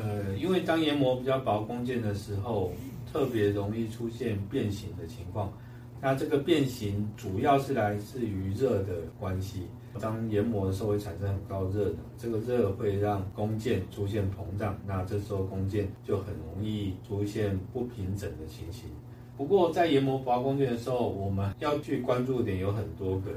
呃因为当研磨比较薄弓箭的时候，特别容易出现变形的情况。那这个变形主要是来自于热的关系。当研磨的时候会产生很高热能，这个热会让弓箭出现膨胀，那这时候弓箭就很容易出现不平整的情形。不过在研磨薄弓箭的时候，我们要去关注点有很多个。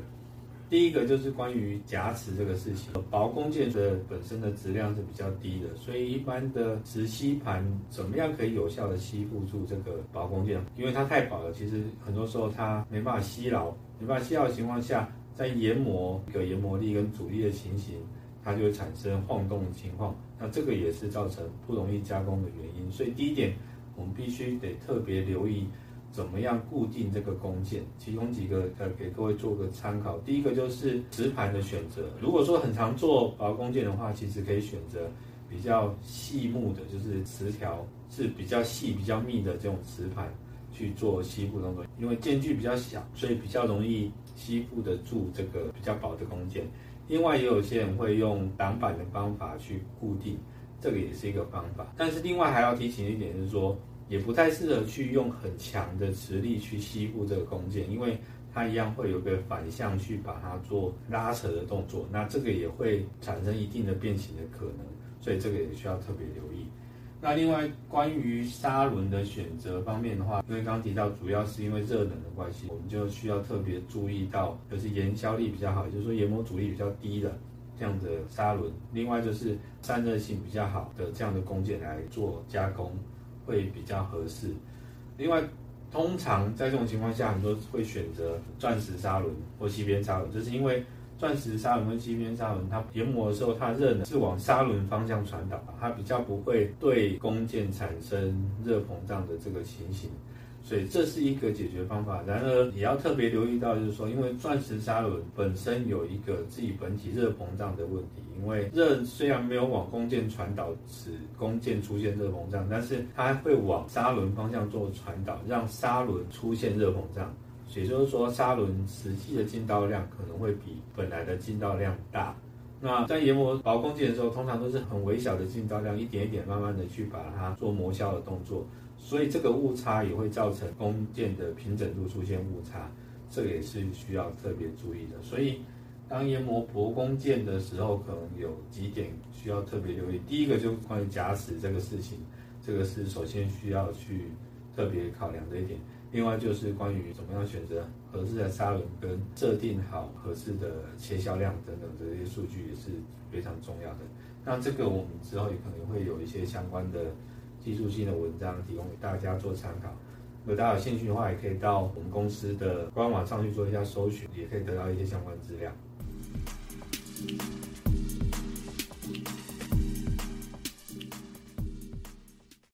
第一个就是关于夹持这个事情，薄弓箭的本身的质量是比较低的，所以一般的直吸盘怎么样可以有效的吸附住这个薄弓箭？因为它太薄了，其实很多时候它没办法吸牢，没办法吸牢的情况下，在研磨一个研磨力跟阻力的情形，它就会产生晃动的情况，那这个也是造成不容易加工的原因。所以第一点，我们必须得特别留意。怎么样固定这个弓箭？其中几个呃，给各位做个参考。第一个就是磁盘的选择。如果说很常做薄弓箭的话，其实可以选择比较细木的，就是磁条是比较细、比较密的这种磁盘去做吸附动作。因为间距比较小，所以比较容易吸附得住这个比较薄的弓箭。另外，也有些人会用挡板的方法去固定，这个也是一个方法。但是另外还要提醒一点，就是说。也不太适合去用很强的磁力去吸附这个弓箭，因为它一样会有个反向去把它做拉扯的动作，那这个也会产生一定的变形的可能，所以这个也需要特别留意。那另外关于砂轮的选择方面的话，因为刚刚提到主要是因为热能的关系，我们就需要特别注意到，就是燃烧力比较好，就是说研磨阻力比较低的这样的砂轮，另外就是散热性比较好的这样的弓箭来做加工。会比较合适。另外，通常在这种情况下，很多会选择钻石砂轮或西边砂轮，就是因为钻石砂轮跟西边砂轮，它研磨的时候，它热能是往砂轮方向传导，它比较不会对工件产生热膨胀的这个情形。所以这是一个解决方法，然而也要特别留意到，就是说，因为钻石砂轮本身有一个自己本体热膨胀的问题，因为热虽然没有往弓箭传导，使弓箭出现热膨胀，但是它会往砂轮方向做传导，让砂轮出现热膨胀。也就是说，砂轮实际的进道量可能会比本来的进道量大。那在研磨薄弓箭的时候，通常都是很微小的进道量，一点一点慢慢的去把它做磨削的动作。所以这个误差也会造成弓箭的平整度出现误差，这个也是需要特别注意的。所以当研磨薄弓箭的时候，可能有几点需要特别留意。第一个就是关于夹齿这个事情，这个是首先需要去特别考量的一点。另外就是关于怎么样选择合适的砂轮，跟设定好合适的切削量等等这些数据也是非常重要的。那这个我们之后也可能会有一些相关的。技术性的文章提供给大家做参考。如果大家有兴趣的话，也可以到我们公司的官网上去做一下搜寻，也可以得到一些相关资料。